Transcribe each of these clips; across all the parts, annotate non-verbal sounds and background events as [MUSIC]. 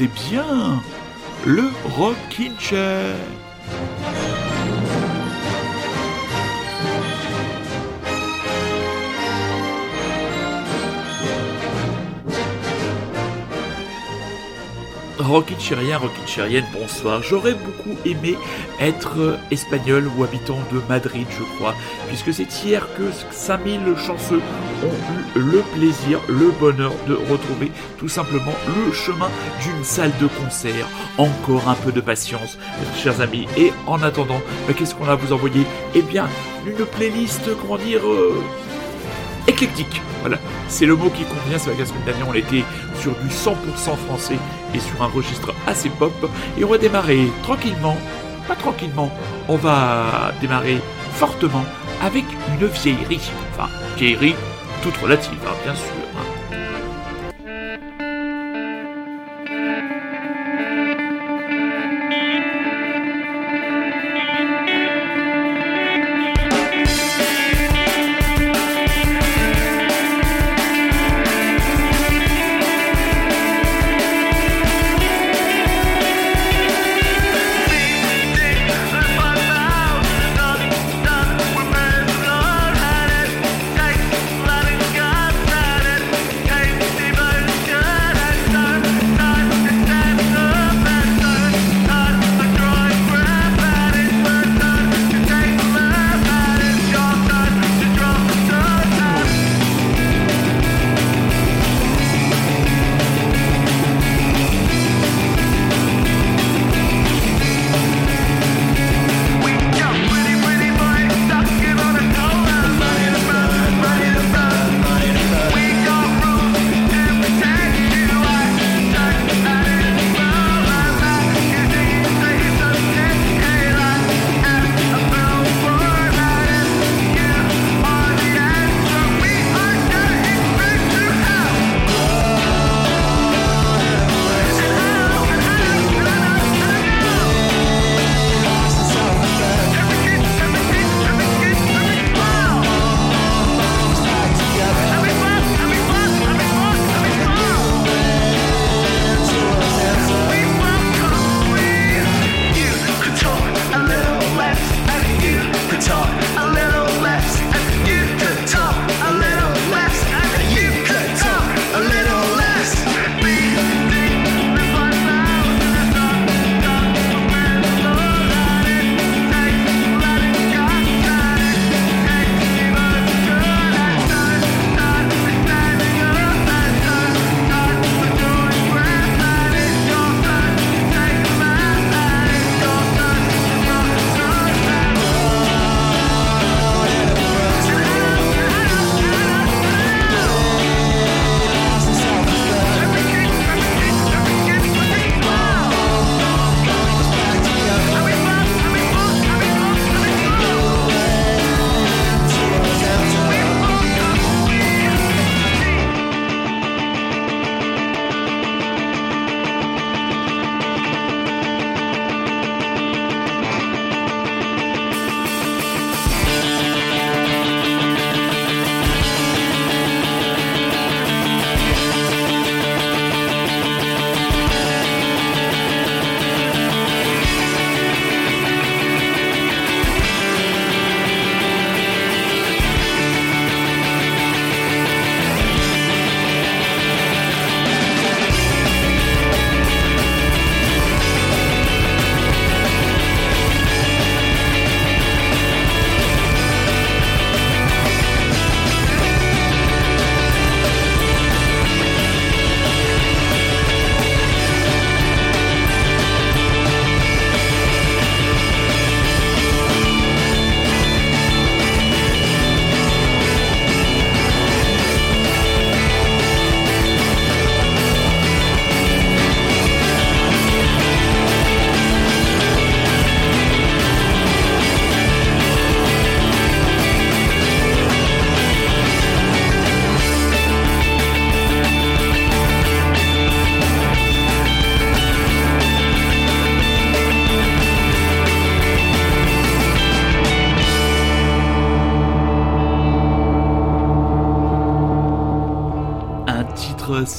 écoutez bien le Rockin' Chair. Rockin' Chérien, Rockin' Chérienne, bonsoir. J'aurais beaucoup aimé être espagnol ou habitant de Madrid, je crois, puisque c'est hier que 5000 chanceux ont eu le plaisir, le bonheur de retrouver tout simplement le chemin d'une salle de concert. Encore un peu de patience, chers amis. Et en attendant, bah, qu'est-ce qu'on a à vous envoyer? Eh bien, une playlist, comment dire, euh, éclectique. Voilà, c'est le mot qui convient. C'est vrai la semaine dernière, on était sur du 100% français et sur un registre assez pop. Et on va démarrer tranquillement, pas tranquillement, on va démarrer fortement avec une vieillerie. Enfin, vieillerie toute relative, hein, bien sûr.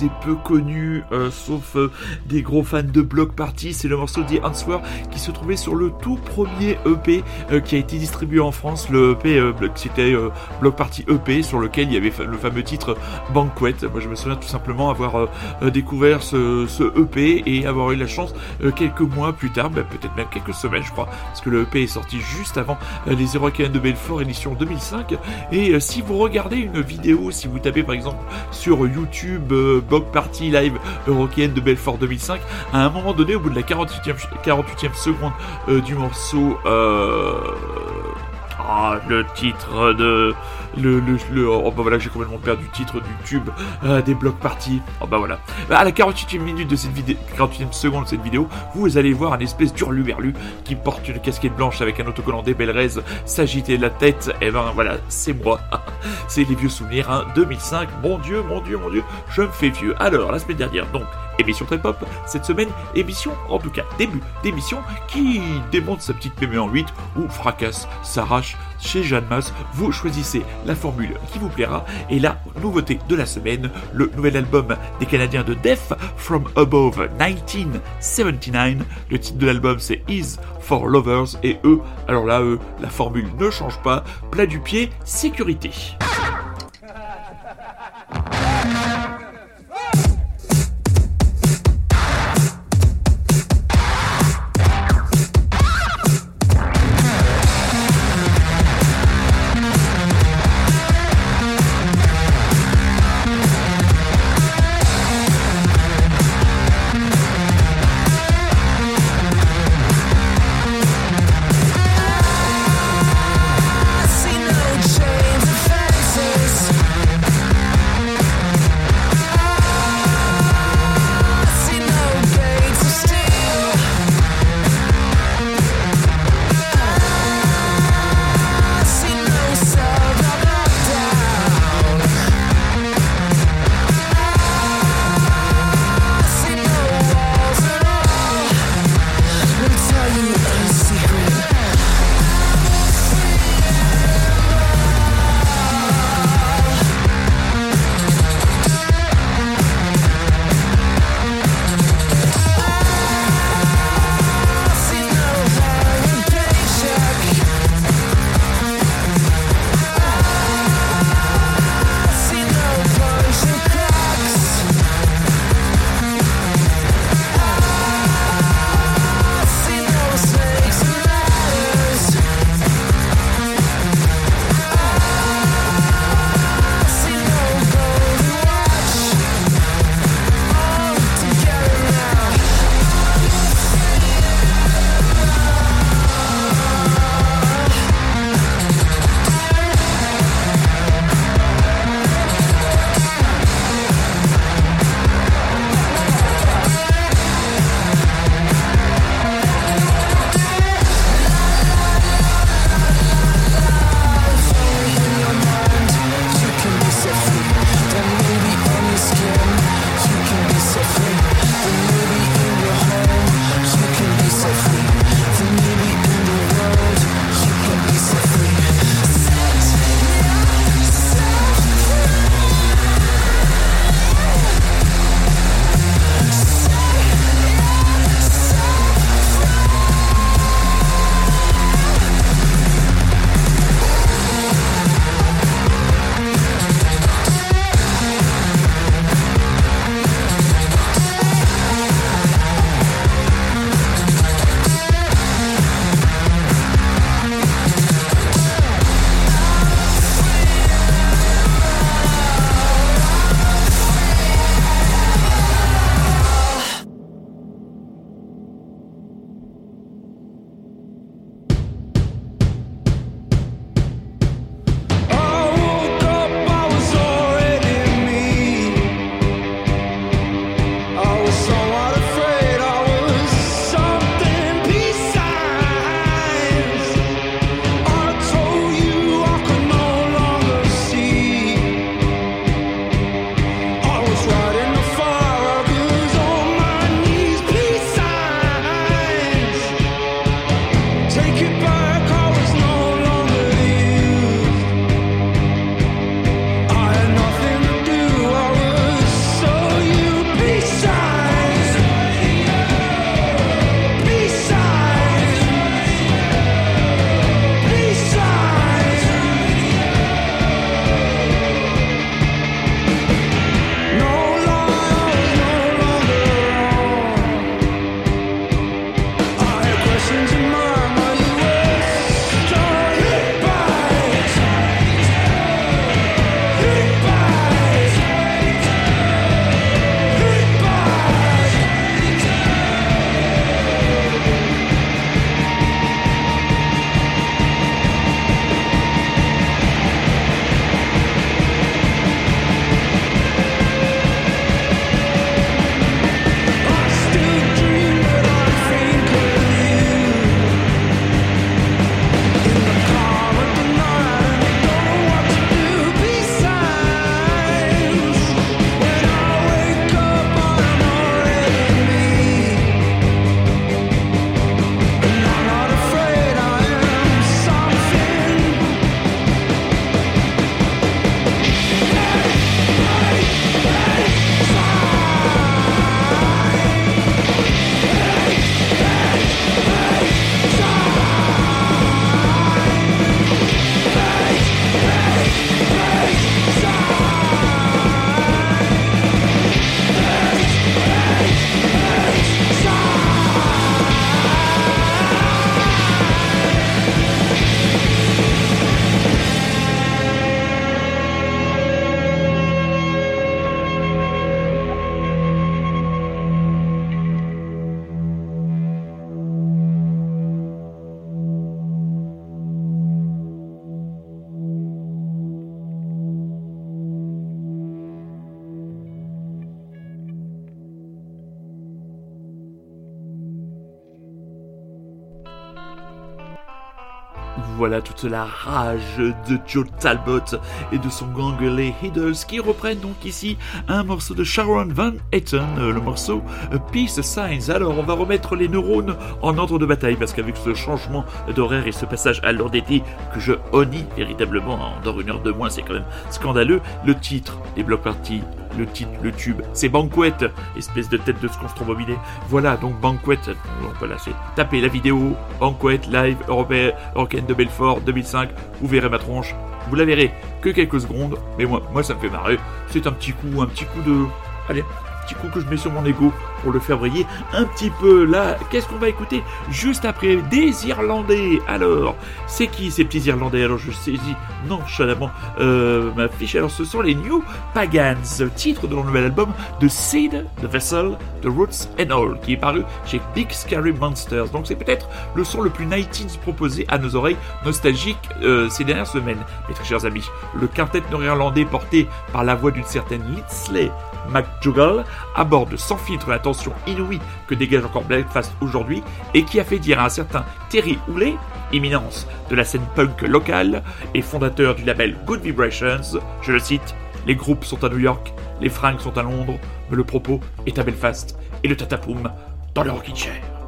Peu connu, sauf des gros fans de Block Party. C'est le morceau The Answer qui se trouvait sur le tout premier EP qui a été distribué en France. Le EP, c'était Block Party EP sur lequel il y avait le fameux titre Banquet. Moi, je me souviens tout simplement avoir découvert ce, EP et avoir eu la chance quelques mois plus tard, ben, peut-être même quelques semaines, je crois, parce que le EP est sorti juste avant les Eurocaines de Belfort édition 2005. Et si vous regardez une vidéo, si vous tapez par exemple sur YouTube euh, Party Live Eurocaine de Belfort 2005, à un moment donné, au bout de la 48e, 48e seconde euh, du morceau, euh, ah, le titre de le, le, oh bah voilà j'ai complètement perdu le titre du tube euh, des blocs parties oh bah voilà. Bah, à la 48e minute de cette vidéo 48e seconde de cette vidéo vous allez voir un espèce d'urluberlu qui porte une casquette blanche avec un autocollant des Belrez s'agiter la tête. Et eh ben voilà c'est moi. [LAUGHS] C'est les vieux souvenirs hein, 2005 mon dieu mon dieu mon dieu je me fais vieux. Alors la semaine dernière donc émission très pop cette semaine émission en tout cas début d'émission qui démonte sa petite mémé en 8 ou fracasse s'arrache chez Jeanne Masse, vous choisissez la formule qui vous plaira. Et la nouveauté de la semaine, le nouvel album des Canadiens de Death From Above 1979. Le titre de l'album c'est Is for Lovers et eux, alors là, eux, la formule ne change pas. Plat du pied, sécurité. Voilà toute la rage de Joe Talbot et de son gang les Hiddles qui reprennent donc ici un morceau de Sharon Van Etten, euh, le morceau euh, Peace Signs. Alors on va remettre les neurones en ordre de bataille parce qu'avec ce changement d'horaire et ce passage à l'heure d'été que je honnie véritablement, en dort une heure de moins, c'est quand même scandaleux. Le titre des blocs parties le titre, le tube, c'est Banquet, espèce de tête de se Voilà, donc Banquet, voilà, c'est taper la vidéo, Banquet, live, européen, de Belfort, 2005, vous verrez ma tronche, vous la verrez que quelques secondes, mais moi, moi ça me fait marrer, c'est un petit coup, un petit coup de... Allez, petit coup que je mets sur mon ego pour le faire briller un petit peu. Là, qu'est-ce qu'on va écouter juste après Des Irlandais. Alors, c'est qui ces petits Irlandais? Alors, je saisis nonchalamment euh, ma fiche. Alors, ce sont les New Pagans, titre de leur nouvel album The Seed, The Vessel, The Roots and All, qui est paru chez Big Scary Monsters. Donc, c'est peut-être le son le plus 90s proposé à nos oreilles nostalgiques euh, ces dernières semaines. Mes très chers amis, le quintet nord-irlandais porté par la voix d'une certaine Lindsay McJuggle aborde sans filtre inouïe que dégage encore Belfast aujourd'hui et qui a fait dire à un certain Terry Houlet, imminence de la scène punk locale et fondateur du label Good Vibrations, je le cite, les groupes sont à New York, les fringues sont à Londres, mais le propos est à Belfast et le tatapoum dans le rocking chair.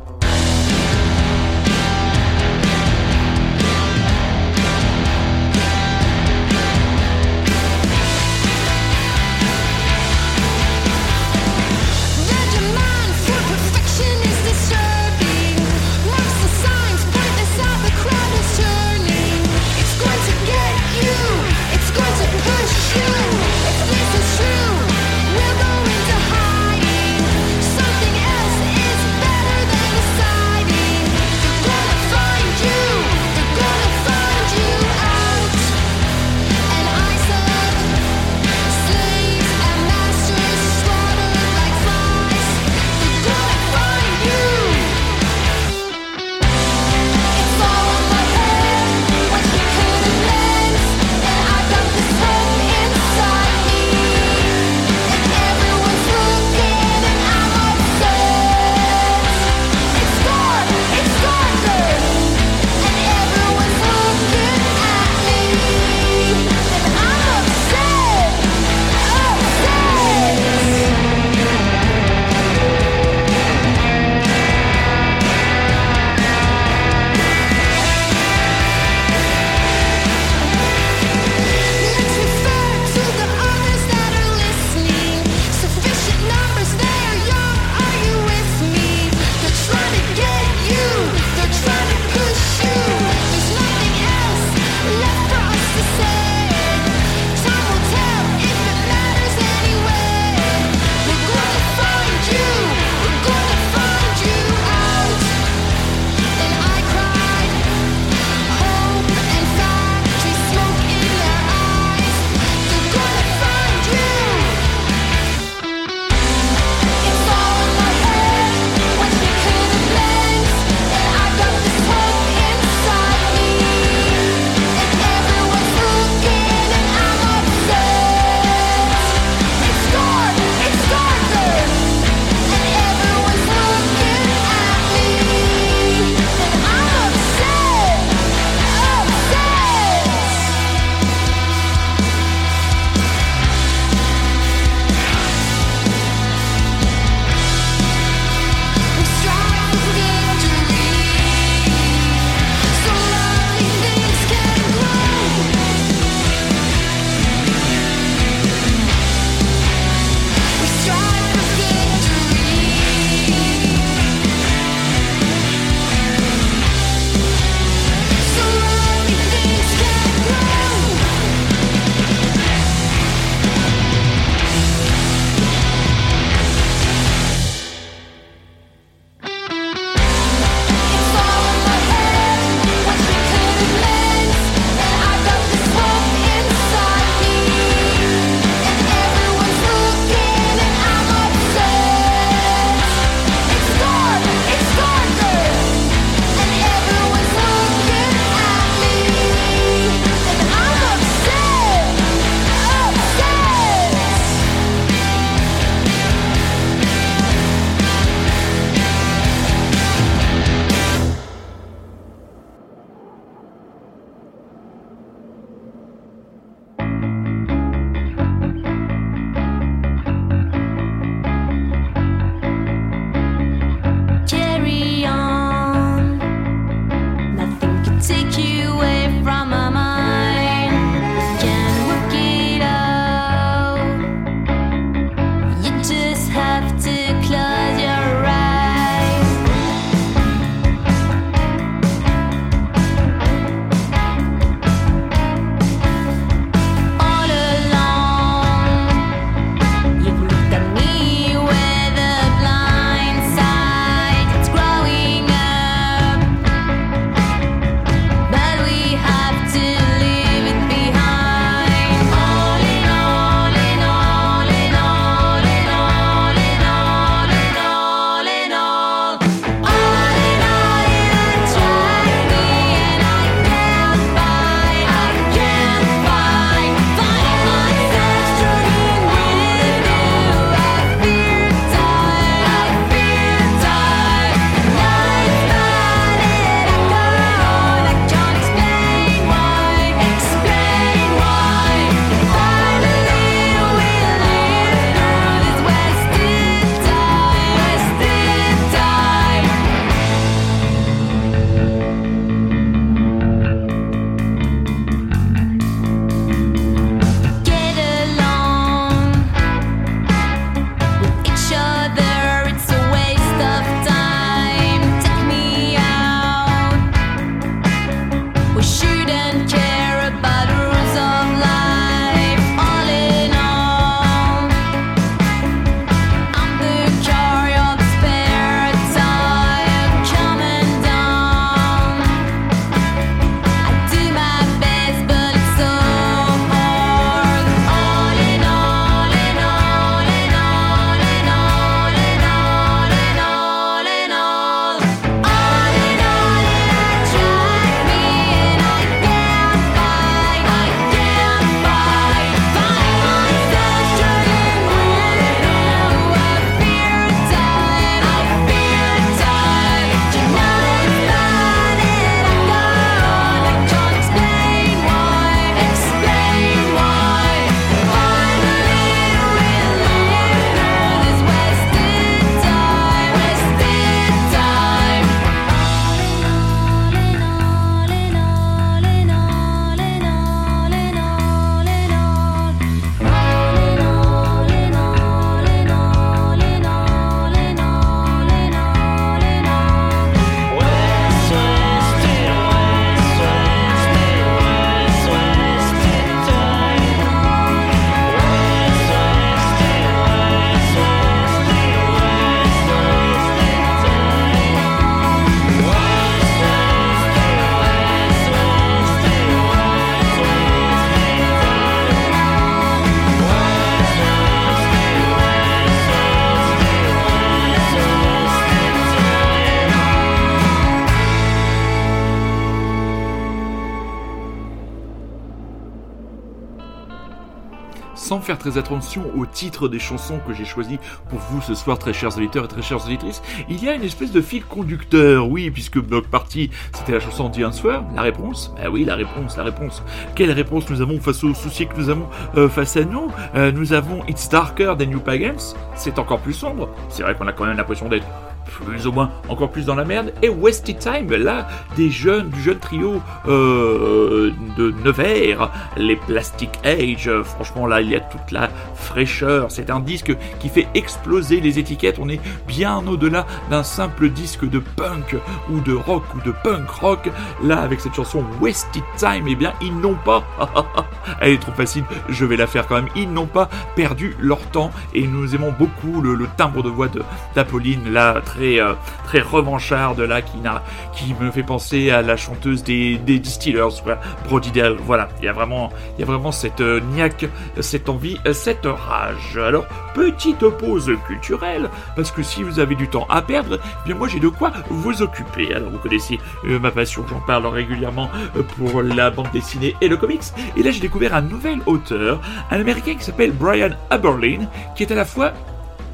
Sans faire très attention au titre des chansons que j'ai choisi pour vous ce soir, très chers auditeurs et très chères auditrices, il y a une espèce de fil conducteur, oui, puisque Block Party, c'était la chanson The Answer, la réponse, bah oui, la réponse, la réponse. Quelle réponse nous avons face aux soucis que nous avons euh, face à nous? Euh, Nous avons It's Darker Than New Pagans, c'est encore plus sombre, c'est vrai qu'on a quand même l'impression d'être plus ou moins encore plus dans la merde. Et Wasted Time, là, des jeunes, du jeune trio euh, de Nevers, les Plastic Age. Franchement, là, il y a toute la fraîcheur. C'est un disque qui fait exploser les étiquettes. On est bien au-delà d'un simple disque de punk ou de rock ou de punk rock. Là, avec cette chanson Wasted Time, eh bien, ils n'ont pas. [LAUGHS] Elle est trop facile, je vais la faire quand même. Ils n'ont pas perdu leur temps et nous aimons beaucoup le, le timbre de voix d'Apolline, là, très, euh, très revancharde là, qui, me fait penser à la chanteuse des, des Distillers, quoi, Brodidel. Voilà, il y a vraiment, il y a vraiment cette euh, niaque, cette envie, cette rage. Alors, petite pause culturelle, parce que si vous avez du temps à perdre, eh bien moi j'ai de quoi vous occuper. Alors vous connaissez euh, ma passion, j'en parle régulièrement pour la bande dessinée et le comics. Et là j'ai découvert un nouvel auteur, un américain qui s'appelle Brian Aberlin, qui est à la fois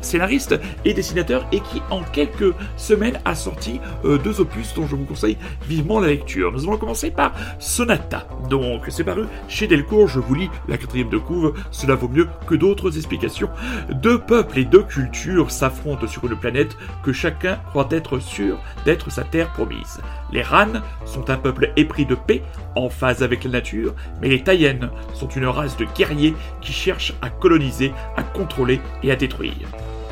scénariste et dessinateur et qui en quelques semaines a sorti euh, deux opus dont je vous conseille vivement la lecture. Nous allons commencer par Sonata. Donc c'est paru chez Delcourt, je vous lis la quatrième de couve, cela vaut mieux que d'autres explications. Deux peuples et deux cultures s'affrontent sur une planète que chacun croit être sûr d'être sa terre promise. Les Ran sont un peuple épris de paix, en phase avec la nature, mais les Taïennes sont une race de guerriers qui cherchent à coloniser, à contrôler et à détruire.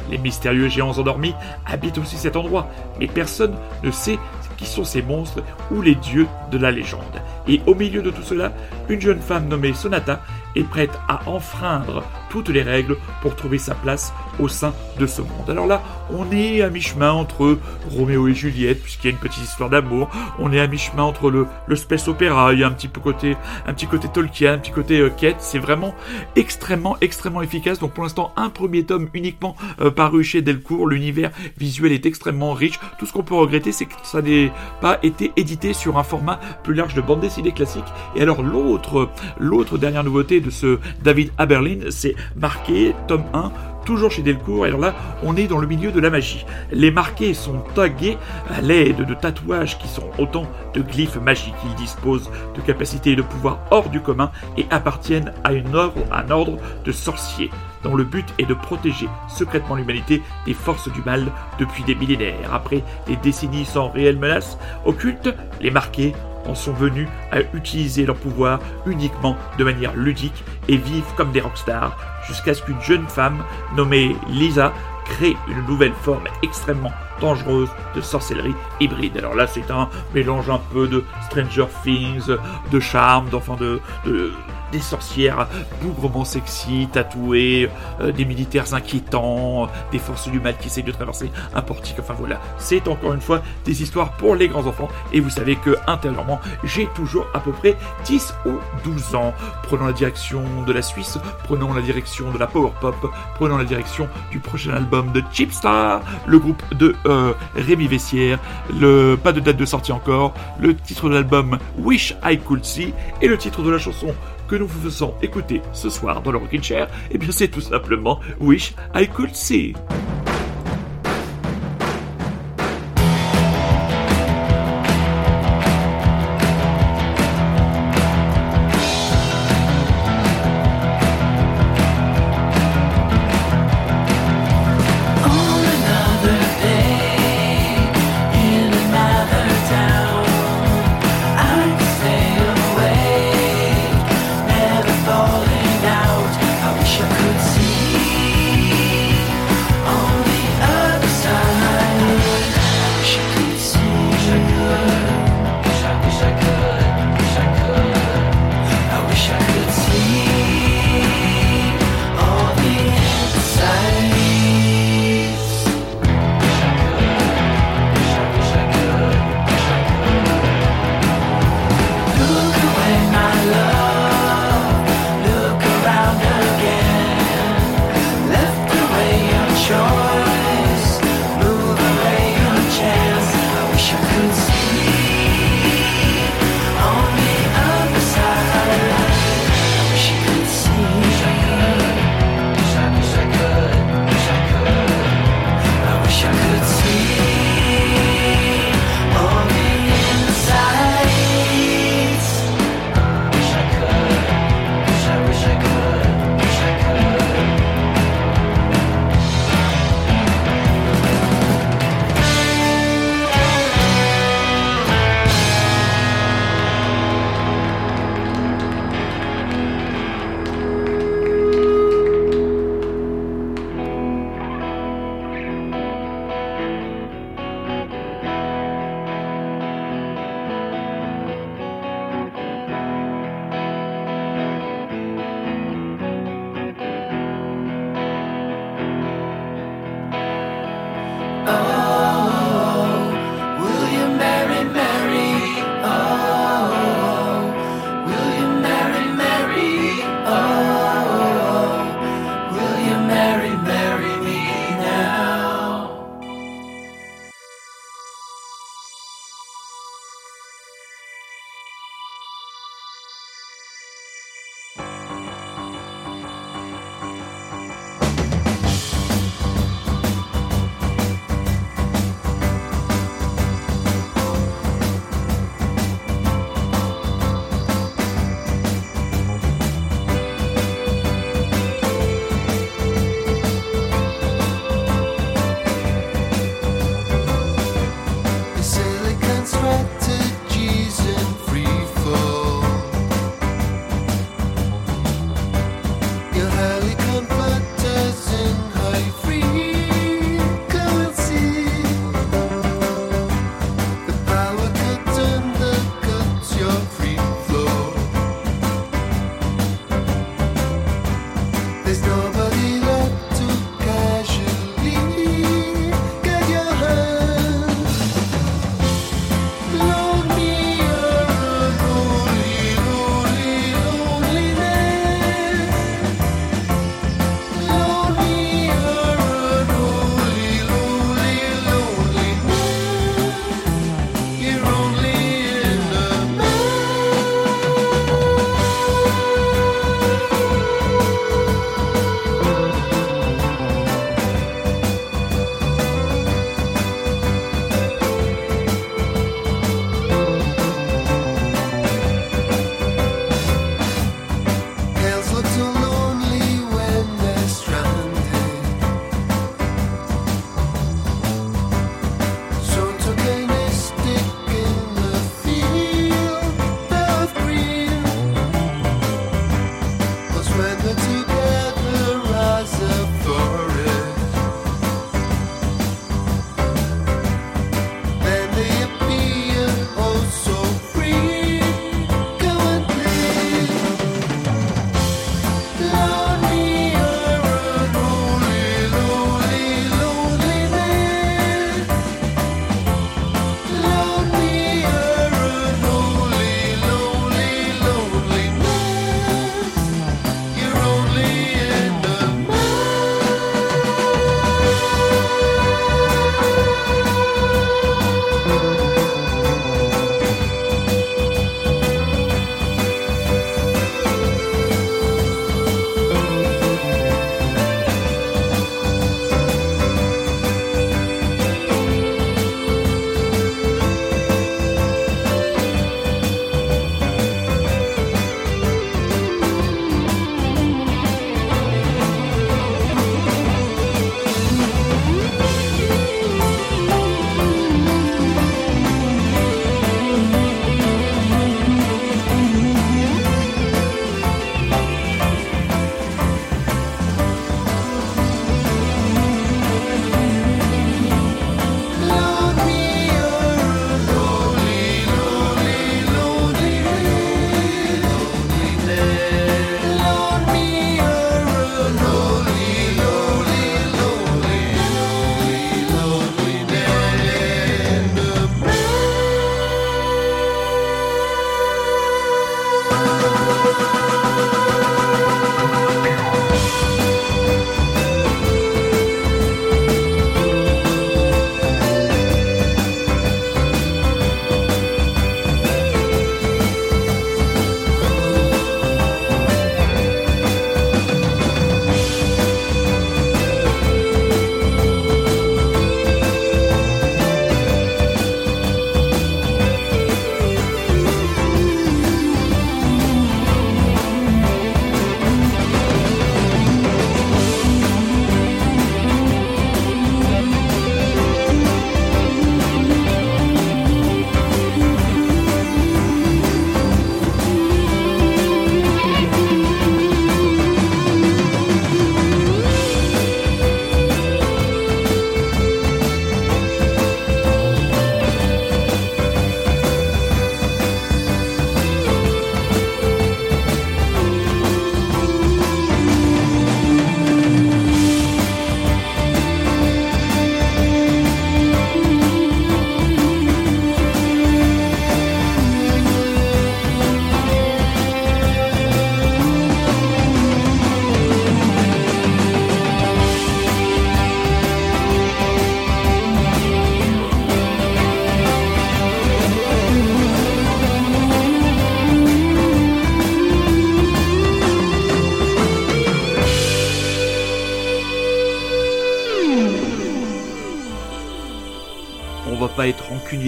Les mystérieux géants endormis habitent aussi cet endroit, mais personne ne sait qui sont ces monstres ou les dieux de la légende. Et au milieu de tout cela, une jeune femme nommée Sonata est prête à enfreindre toutes les règles pour trouver sa place au sein de ce monde. Alors là, on est à mi-chemin entre Roméo et Juliette, puisqu'il y a une petite histoire d'amour. On est à mi-chemin entre le, le space opéra, il y a un petit peu côté, un petit côté Tolkien, un petit côté euh. C'est vraiment extrêmement, extrêmement efficace. Donc pour l'instant, un premier tome uniquement euh, paru chez Delcourt. L'univers visuel est extrêmement riche. Tout ce qu'on peut regretter, c'est que ça n'ait pas été édité sur un format plus large de bande dessinée classique. Et alors l'autre, l'autre dernière nouveauté de ce David Aberlin, c'est marqué tome 1 toujours chez Delcourt, et alors là, on est dans le milieu de la magie. Les marqués sont tagués à l'aide de tatouages qui sont autant de glyphes magiques. Ils disposent de capacités de pouvoirs hors du commun et appartiennent à une ordre, un ordre de sorciers dont le but est de protéger secrètement l'humanité des forces du mal depuis des millénaires. Après des décennies sans réelle menace occulte, les marqués en sont venus à utiliser leur pouvoir uniquement de manière ludique et vivent comme des rockstars jusqu'à ce qu'une jeune femme nommée Lisa crée une nouvelle forme extrêmement dangereuse de sorcellerie hybride. Alors là, c'est un mélange un peu de Stranger Things, de charme, d'enfants de, de des sorcières bougrement sexy, tatouées, euh, des militaires inquiétants, des forces du mal qui essayent de traverser un portique. Enfin voilà, c'est encore une fois des histoires pour les grands enfants. Et vous savez que intérieurement, j'ai toujours à peu près 10 ou 12 ans. Prenons la direction de la Suisse, prenons la direction de la power pop, prenons la direction du prochain album de Chipstar, le groupe de euh, Rémi Vessière, le pas de date de sortie encore, le titre de l'album Wish I Could See et le titre de la chanson que nous vous faisons écouter ce soir dans le Rockin' Chair, eh bien c'est tout simplement Wish I Could See.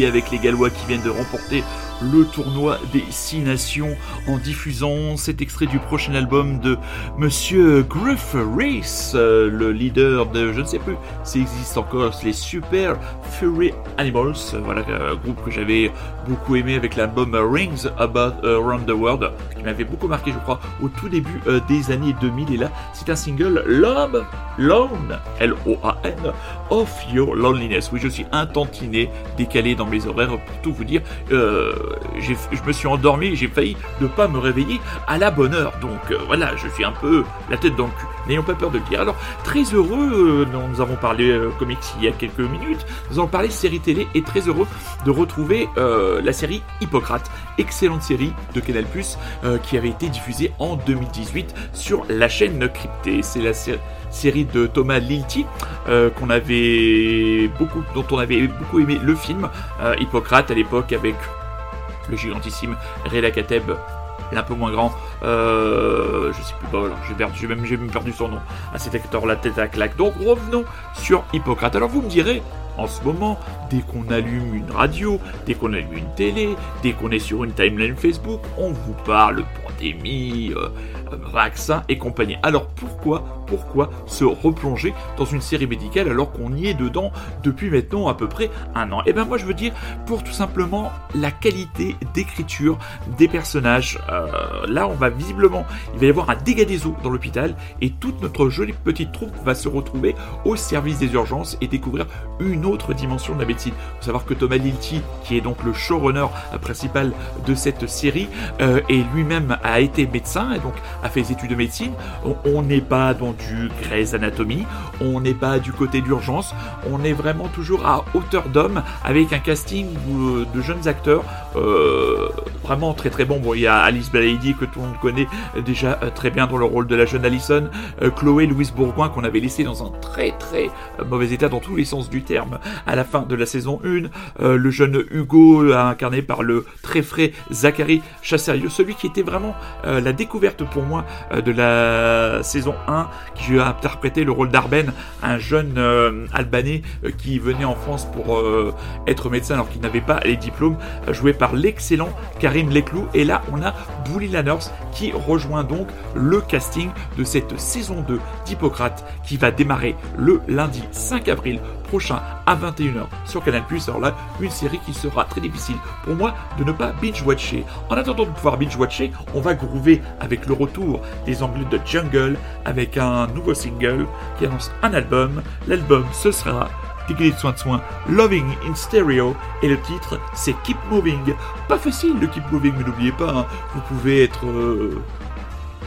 Avec les Gallois qui viennent de remporter le tournoi des six nations en diffusant cet extrait du prochain album de Monsieur Griff Reese, euh, le leader de, je ne sais plus s'il existe encore, les Super Fury Animals, voilà un groupe que j'avais beaucoup aimé avec l'album Rings About Around the World, qui m'avait beaucoup marqué, je crois, au tout début euh, des années 2000. Et là, c'est un single Love, Lone, L-O-A-N, of Your Loneliness. Oui, je suis un tantinet décalé dans mes horaires pour tout vous dire. Euh, je me suis endormi, j'ai failli ne pas me réveiller à la bonne heure. Donc euh, voilà, je suis un peu la tête dans le cul. N'ayons pas peur de le dire. Alors, très heureux, nous avons parlé comics il y a quelques minutes, nous avons parlé série télé et très heureux de retrouver la série Hippocrate, excellente série de Canal+, qui avait été diffusée en 2018 sur la chaîne cryptée. C'est la série de Thomas Lilti euh, dont on avait beaucoup aimé le film euh, Hippocrate à l'époque avec le gigantissime Reda Kateb un peu moins grand, euh, je sais plus, bah j'ai même, perdu son nom à cet acteur la tête à claque. Donc revenons sur Hippocrate. Alors vous me direz, en ce moment, dès qu'on allume une radio, dès qu'on allume une télé, dès qu'on est sur une timeline Facebook, on vous parle pandémie, vaccin et compagnie. Alors pourquoi, pourquoi se replonger dans une série médicale alors qu'on y est dedans depuis maintenant à peu près un an? Eh bien moi je veux dire pour tout simplement la qualité d'écriture des personnages. Euh, là on va visiblement, il va y avoir un dégât des eaux dans l'hôpital et toute notre jolie petite troupe va se retrouver au service des urgences et découvrir une autre dimension de la médecine. Faut savoir que Thomas Lilti, qui est donc le showrunner principal de cette série, euh, et lui-même a été médecin et donc a fait des études de médecine. On n'est pas dans du Grey's Anatomy, on n'est pas du côté d'urgence, on est vraiment toujours à hauteur d'homme avec un casting de jeunes acteurs euh, vraiment très très bon. Bon, il y a Alice Balady que tout le monde connaît déjà euh, très bien dans le rôle de la jeune Allison, euh, Chloé Louise Bourgoin qu'on avait laissé dans un très très mauvais état dans tous les sens du terme à la fin de la saison 1, le jeune Hugo incarné par le très frais Zachary Chasserieux, celui qui était vraiment la découverte pour euh, de la saison 1 qui a interprété le rôle d'Arben, un jeune euh, Albanais euh, qui venait en France pour être médecin alors qu'il n'avait pas les diplômes, joué par l'excellent Karim Leclou. Et là, on a Bully Lanners qui rejoint donc le casting de cette saison 2 d'Hippocrate qui va démarrer le lundi 5 avril prochain à 21h sur Canal+. Alors là, une série qui sera très difficile pour moi de ne pas binge-watcher. En attendant de pouvoir binge-watcher, on va groover avec le retour des Anglais de Jungle avec un nouveau single qui annonce un album. L'album, ce sera de soin de soin, Loving in Stereo, et le titre c'est Keep Moving. Pas facile de Keep Moving, mais n'oubliez pas, hein, vous pouvez être euh,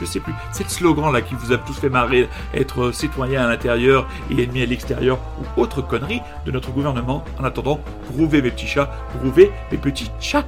je sais plus, c'est le slogan là qui vous a tous fait marrer, être citoyen à l'intérieur et ennemi à l'extérieur ou autre connerie de notre gouvernement. En attendant, grouvez mes petits chats, grouvez mes petits chats.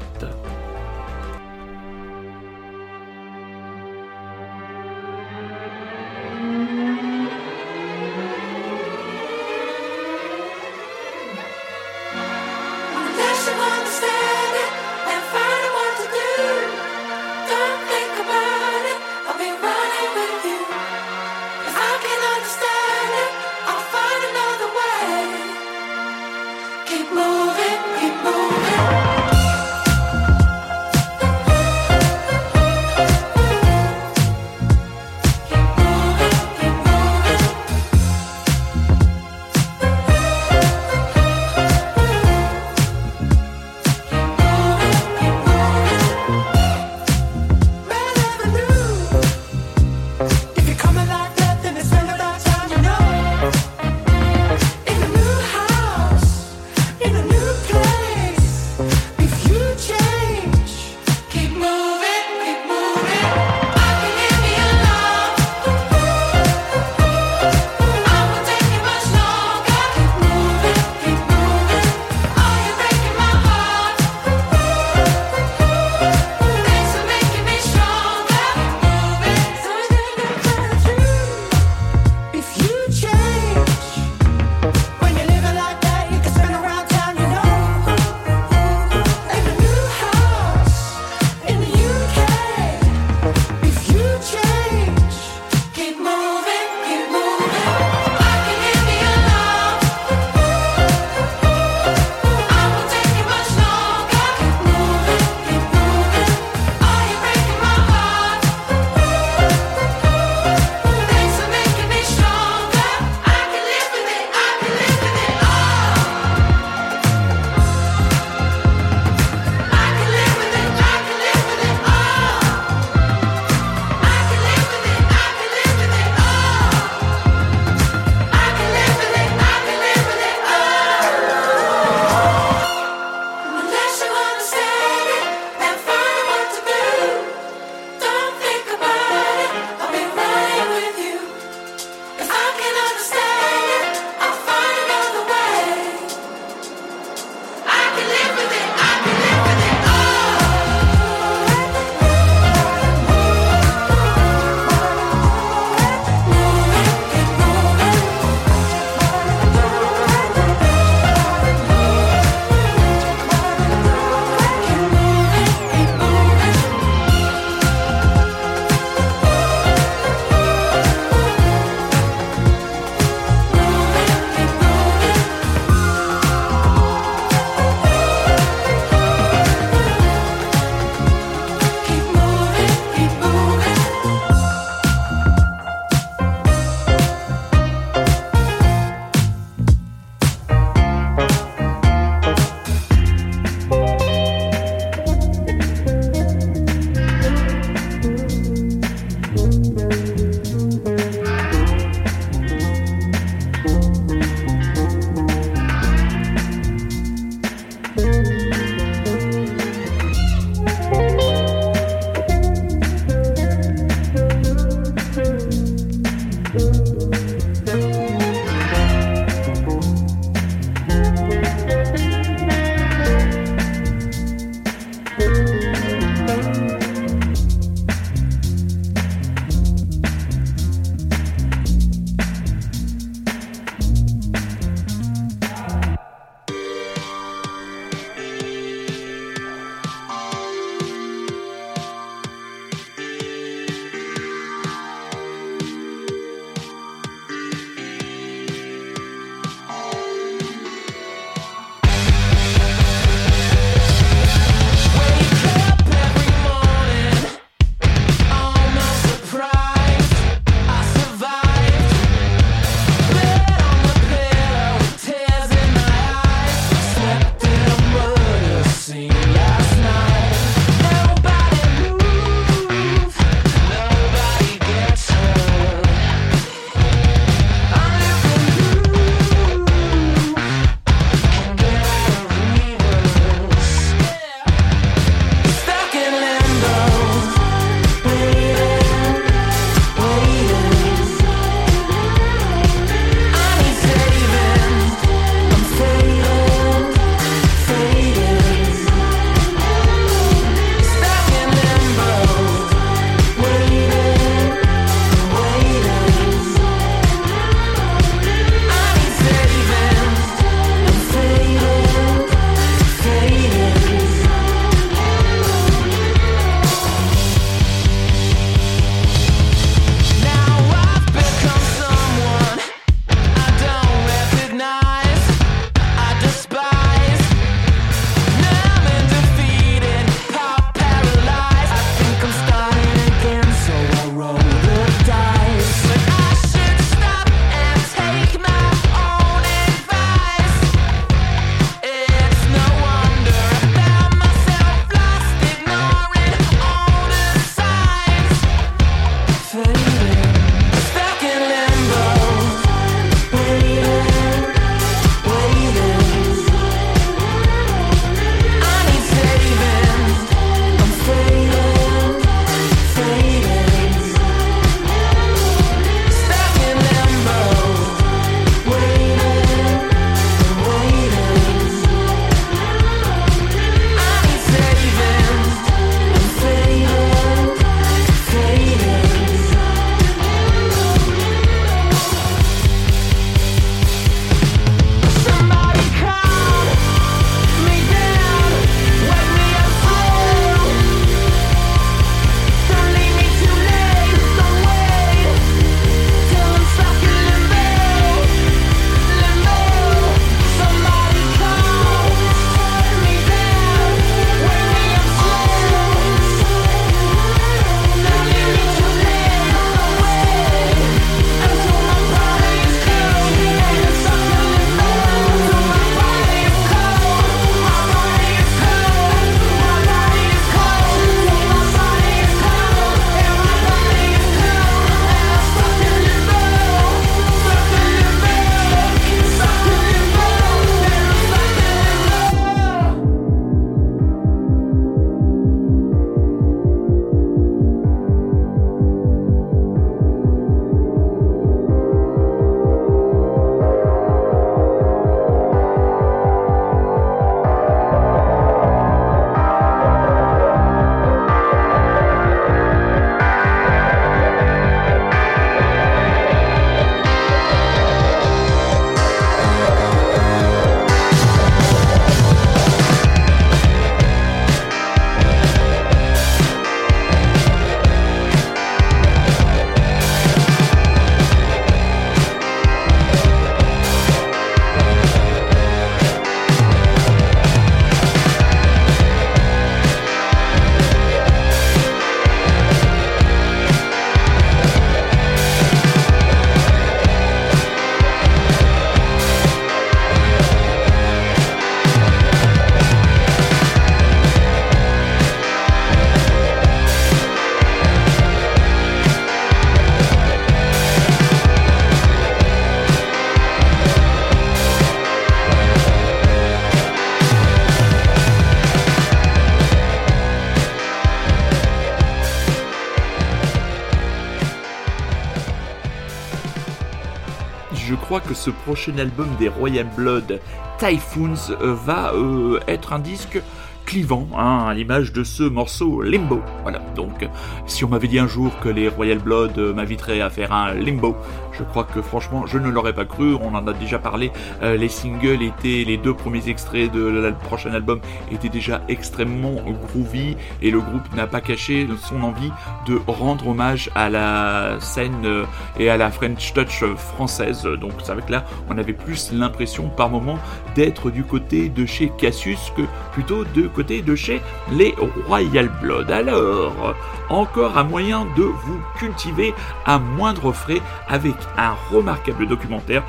Que ce prochain album des Royal Blood, Typhoons, euh, va euh, être un disque clivant, hein, à l'image de ce morceau Limbo. Voilà, donc si on m'avait dit un jour que les Royal Blood m'inviteraient à faire un Limbo, je crois que franchement je ne l'aurais pas cru, on en a déjà parlé, euh, les singles étaient, les deux premiers extraits de le prochain album étaient déjà extrêmement groovy et le groupe n'a pas caché son envie de rendre hommage à la scène euh, et à la French Touch française. Donc c'est vrai que là on avait plus l'impression par moment d'être du côté de chez Cassius que plutôt de côté de chez les Royal Blood. Alors, encore un moyen de vous cultiver à moindre frais avec un remarquable documentaire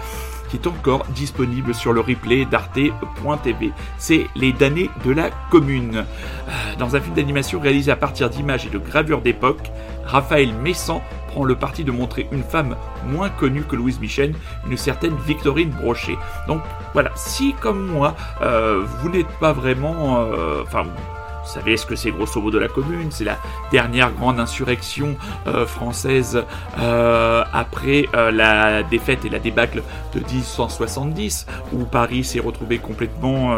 qui est encore disponible sur le replay d'arte.tv. C'est Les damnés de la commune. Euh, dans un film d'animation réalisé à partir d'images et de gravures d'époque, Raphaël Messan le parti de montrer une femme moins connue que Louise Michel, une certaine Victorine Brochet. Donc voilà, si comme moi, euh, vous n'êtes pas vraiment... Euh, enfin, vous savez ce que c'est grosso modo la commune, c'est la dernière grande insurrection euh, française euh, après euh, la défaite et la débâcle de 1870, où Paris s'est retrouvé complètement,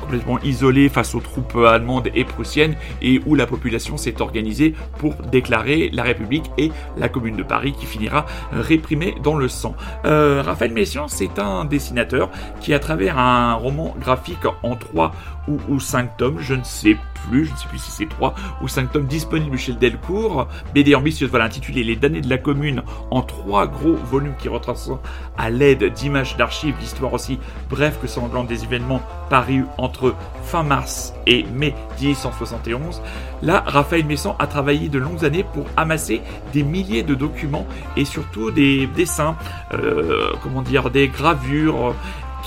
complètement isolé face aux troupes allemandes et prussiennes, et où la population s'est organisée pour déclarer la République et la commune de Paris qui finira réprimée dans le sang. Raphaël Messiaen, c'est un dessinateur qui, à travers un roman graphique en 3 ou, ou 5 tomes, je ne sais je ne sais plus si c'est 3 ou 5 tomes disponibles chez Delcourt. BD ambitieuse, voilà, intitulé Les damnés de la commune, en trois gros volumes qui retracent à l'aide d'images d'archives, d'histoires aussi bref que sanglante des événements parus entre fin mars et mai 1871. Là, Raphaël Messan a travaillé de longues années pour amasser des milliers de documents et surtout des dessins, euh, comment dire, des gravures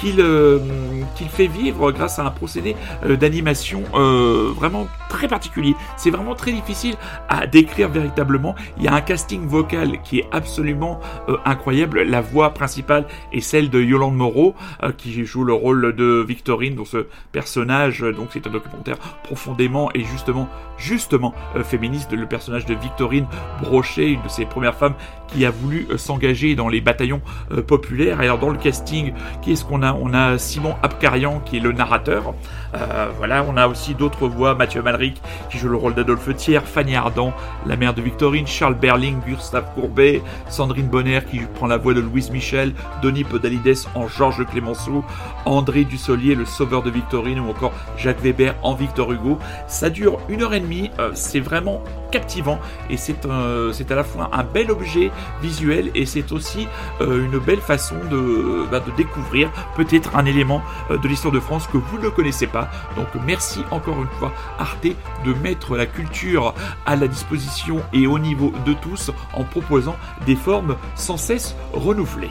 euh, qu'il fait vivre grâce à un procédé euh, d'animation euh, vraiment très particulier. C'est vraiment très difficile à décrire véritablement. Il y a un casting vocal qui est absolument incroyable. La voix principale est celle de Yolande Moreau, qui joue le rôle de Victorine dans ce personnage. Donc c'est un documentaire profondément et justement, justement féministe. Le personnage de Victorine Brochet, une de ces premières femmes qui a voulu s'engager dans les bataillons populaires. Alors dans le casting, qui est-ce qu'on a on a Simon Abkarian qui est le narrateur. Euh, voilà, on a aussi d'autres voix, Mathieu Malric qui joue le rôle d'Adolphe Thiers, Fanny Ardant, la mère de Victorine, Charles Berling, Gustave Courbet, Sandrine Bonner qui prend la voix de Louise Michel, Denis Podalides en Georges Clémenceau, André Dussolier, le sauveur de Victorine, ou encore Jacques Weber en Victor Hugo. Ça dure une heure et demie, euh, c'est vraiment captivant. Et c'est c'est à la fois un bel objet visuel et c'est aussi euh, une belle façon de, bah, de découvrir peut-être un élément de l'histoire de France que vous ne connaissez pas donc merci encore une fois Arte de mettre la culture à la disposition et au niveau de tous en proposant des formes sans cesse renouvelées.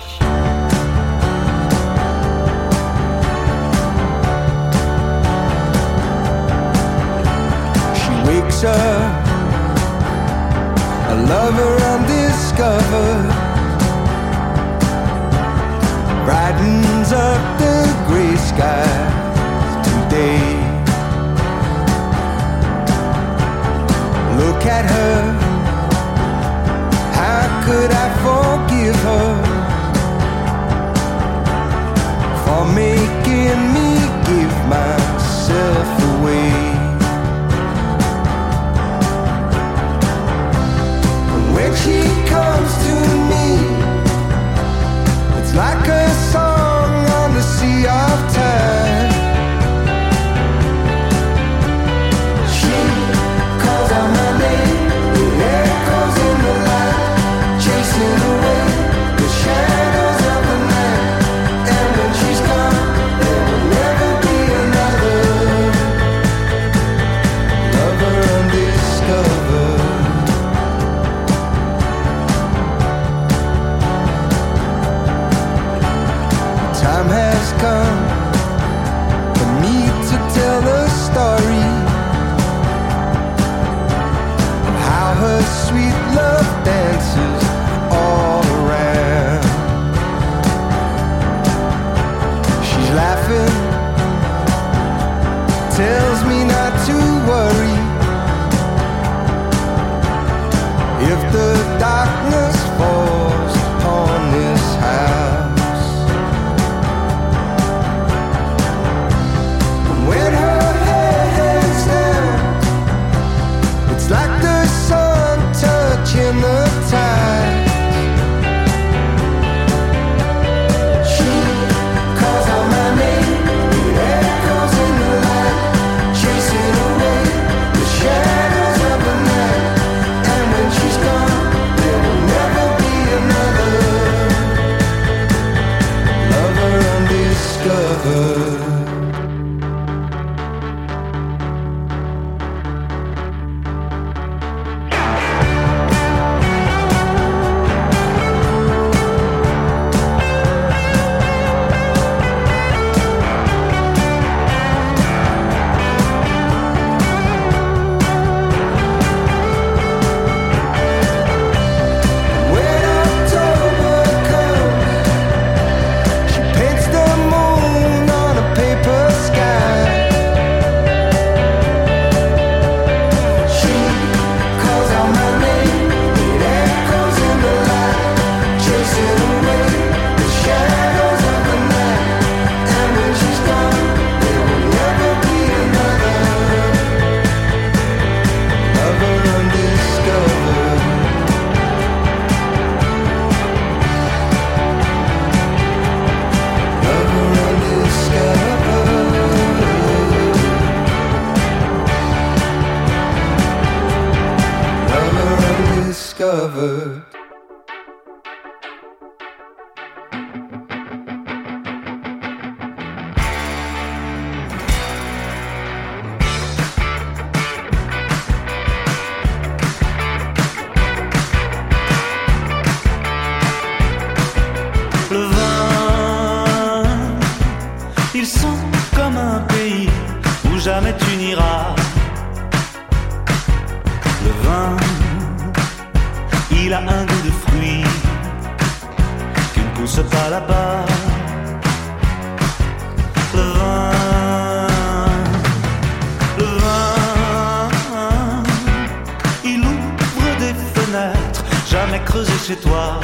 Jamais creusé chez toi.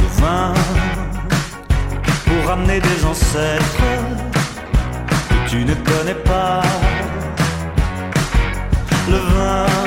Le vin, pour ramener des ancêtres que tu ne connais pas. Le vin.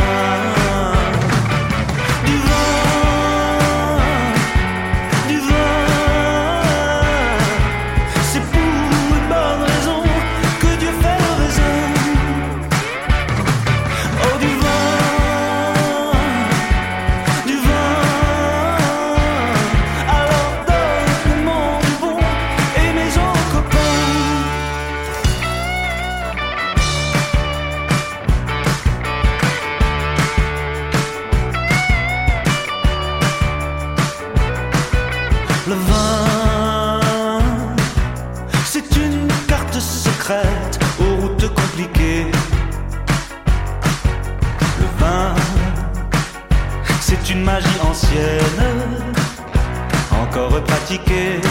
Encore pratiqué.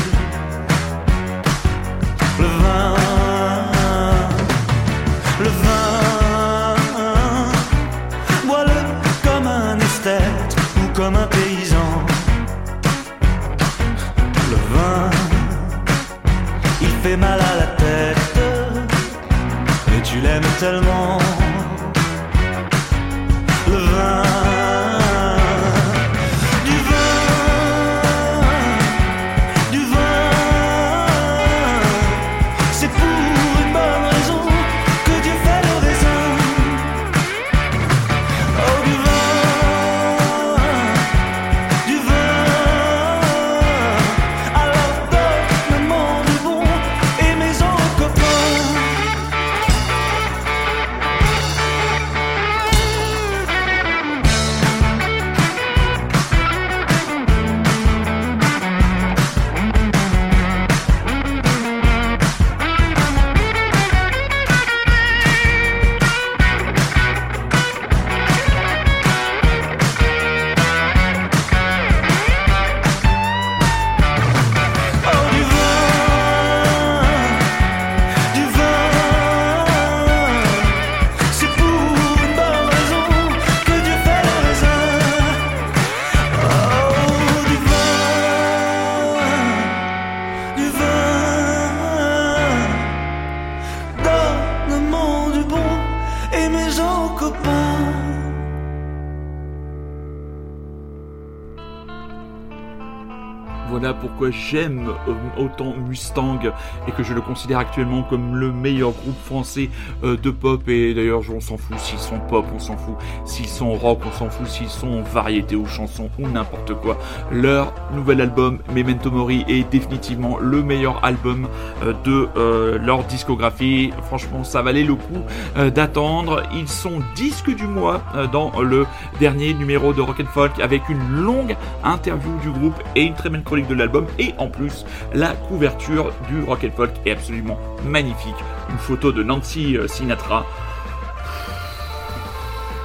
Pourquoi j'aime euh, autant Mustang et que je le considère actuellement comme le meilleur groupe français euh, de pop. Et d'ailleurs, on s'en fout s'ils sont pop, on s'en fout s'ils sont rock, on s'en fout s'ils sont variété ou chansons ou n'importe quoi. Leur nouvel album, Memento Mori, est définitivement le meilleur album euh, de leur discographie. Franchement, ça valait le coup d'attendre. Ils sont disques du mois dans le dernier numéro de Rock and Folk avec une longue interview du groupe et une très belle chronique de l'album et en plus la couverture du Rock and Folk est absolument magnifique. Une photo de Nancy euh, Sinatra.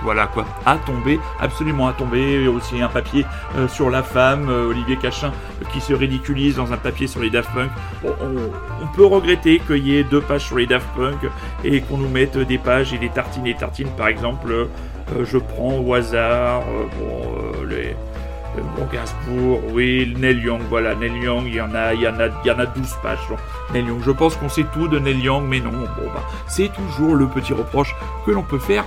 Voilà quoi, à tomber, absolument à tomber. Aussi un papier euh, sur la femme, euh, Olivier Cachin qui se ridiculise dans un papier sur les Daft Punk. on, peut regretter qu'il y ait deux pages sur les Daft Punk et qu'on nous mette des pages et des tartines et tartines par exemple. je prends au hasard bon, les, Bon, Gainsbourg, oui, Neil Young, voilà, Neil Young, il y en a, il y en a, il y en a 12 pages sur Neil Young. Je pense qu'on sait tout de Neil Young, mais non, bon, bah, c'est toujours le petit reproche que l'on peut faire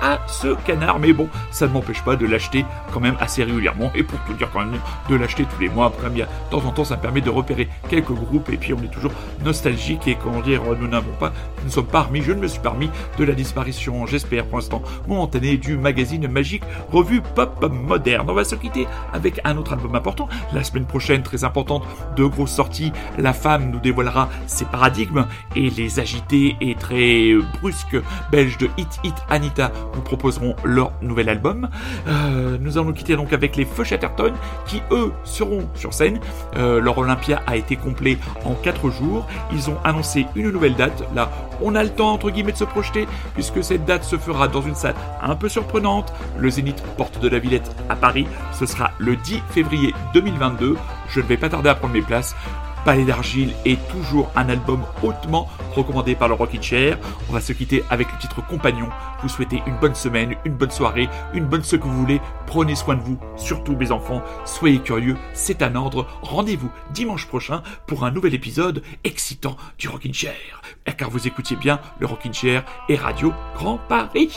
à ce canard. Mais bon, ça ne m'empêche pas de l'acheter quand même assez régulièrement. Et pour tout dire quand même, de l'acheter tous les mois. Après, bien, de temps en temps, ça permet de repérer quelques groupes. Et puis, on est toujours nostalgique. Et comment dire, nous n'avons pas, nous sommes parmi, je ne me suis parmi de la disparition, j'espère pour l'instant, momentanée du magazine magique revue pop moderne. On va se quitter avec un autre album important. La semaine prochaine, très importante, de grosses sorties. La femme nous dévoilera ses paradigmes et les agités et très brusques belges de Hit Hit Anita nous proposeront leur nouvel album. Euh, nous allons quitter donc avec les Feux Chatterton qui eux seront sur scène. Euh, leur Olympia a été complet en 4 jours. Ils ont annoncé une nouvelle date. Là, on a le temps entre guillemets de se projeter puisque cette date se fera dans une salle un peu surprenante. Le Zénith Porte de la Villette à Paris. Ce sera le 10 février 2022. Je ne vais pas tarder à prendre mes places. Palais d'argile est toujours un album hautement recommandé par le Rockin' Chair. On va se quitter avec le titre Compagnon. Vous souhaitez une bonne semaine, une bonne soirée, une bonne ce que vous voulez. Prenez soin de vous, surtout mes enfants. Soyez curieux, c'est un ordre. Rendez-vous dimanche prochain pour un nouvel épisode excitant du Rockin' Chair. Car vous écoutiez bien le Rockin' Chair et Radio Grand Paris.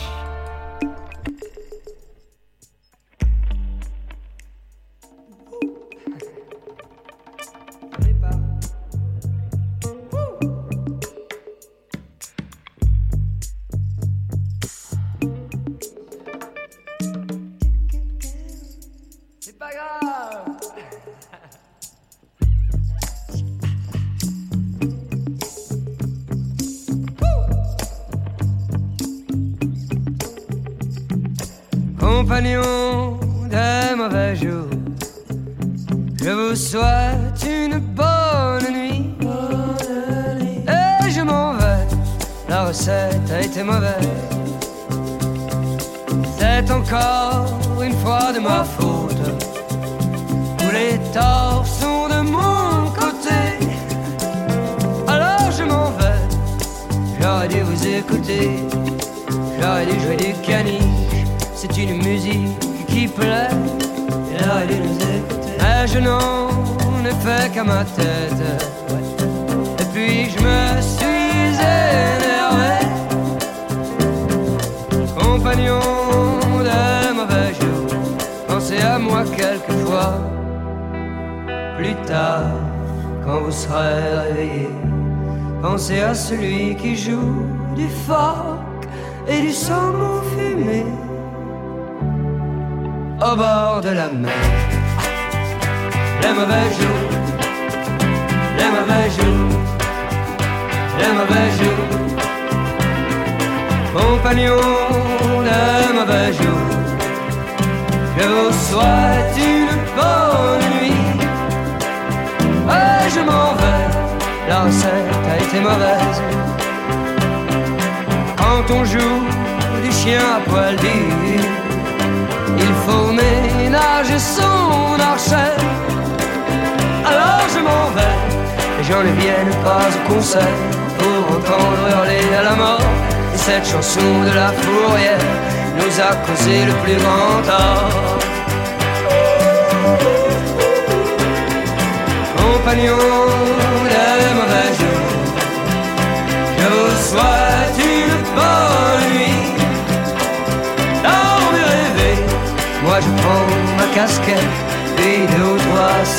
Compagnon des mauvais jours, je vous souhaite une bonne nuit. Et je m'en vais, la recette a été mauvaise. C'est encore une fois de ma faute. Tous les torts sont de mon côté. Alors je m'en vais, j'aurais dû vous écouter. J'aurais dû jouer du caniche, une musique qui plaît. Dû nous écouter. Mais je n'en ai fait qu'à ma tête. Et puis je me suis énervé. Compagnon de mauvais jours, pensez à moi quelquefois. Plus tard, quand vous serez réveillé, pensez à celui qui joue du phoque et du saumon fumé au bord de la mer. Les mauvais jours, les mauvais jours, les mauvais jours. Compagnon de mauvais jours, je vous souhaite une bonne nuit. Et je m'en vais, la recette a été mauvaise. Quand on joue du chien à poil dur, il faut ménager son archet. Alors je m'en vais, les gens ne viennent pas au concert pour entendre hurler à la mort. Et cette chanson de la fourrière nous a causé le plus grand tort. Compagnon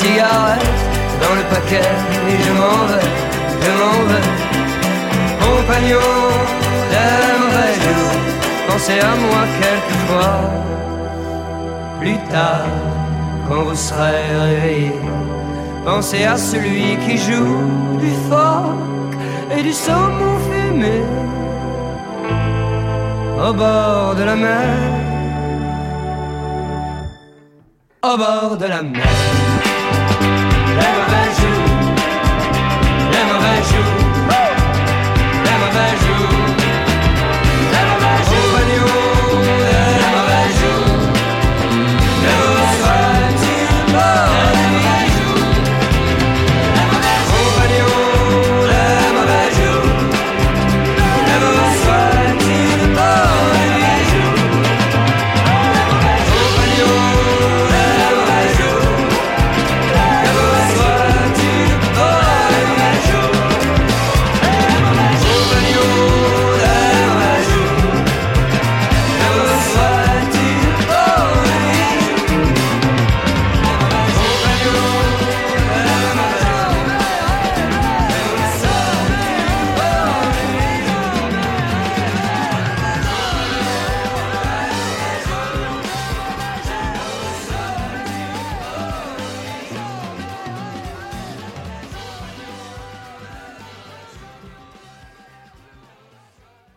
trois cigarettes dans le paquet et je m'en vais, je m'en vais. Compagnon des mauvais jours, pensez à moi quelquefois. Plus tard, quand vous serez réveillé, pensez à celui qui joue du phoque et du saumon fumé au bord de la mer au bord de la mer. Les mauvais jours, les mauvais jours,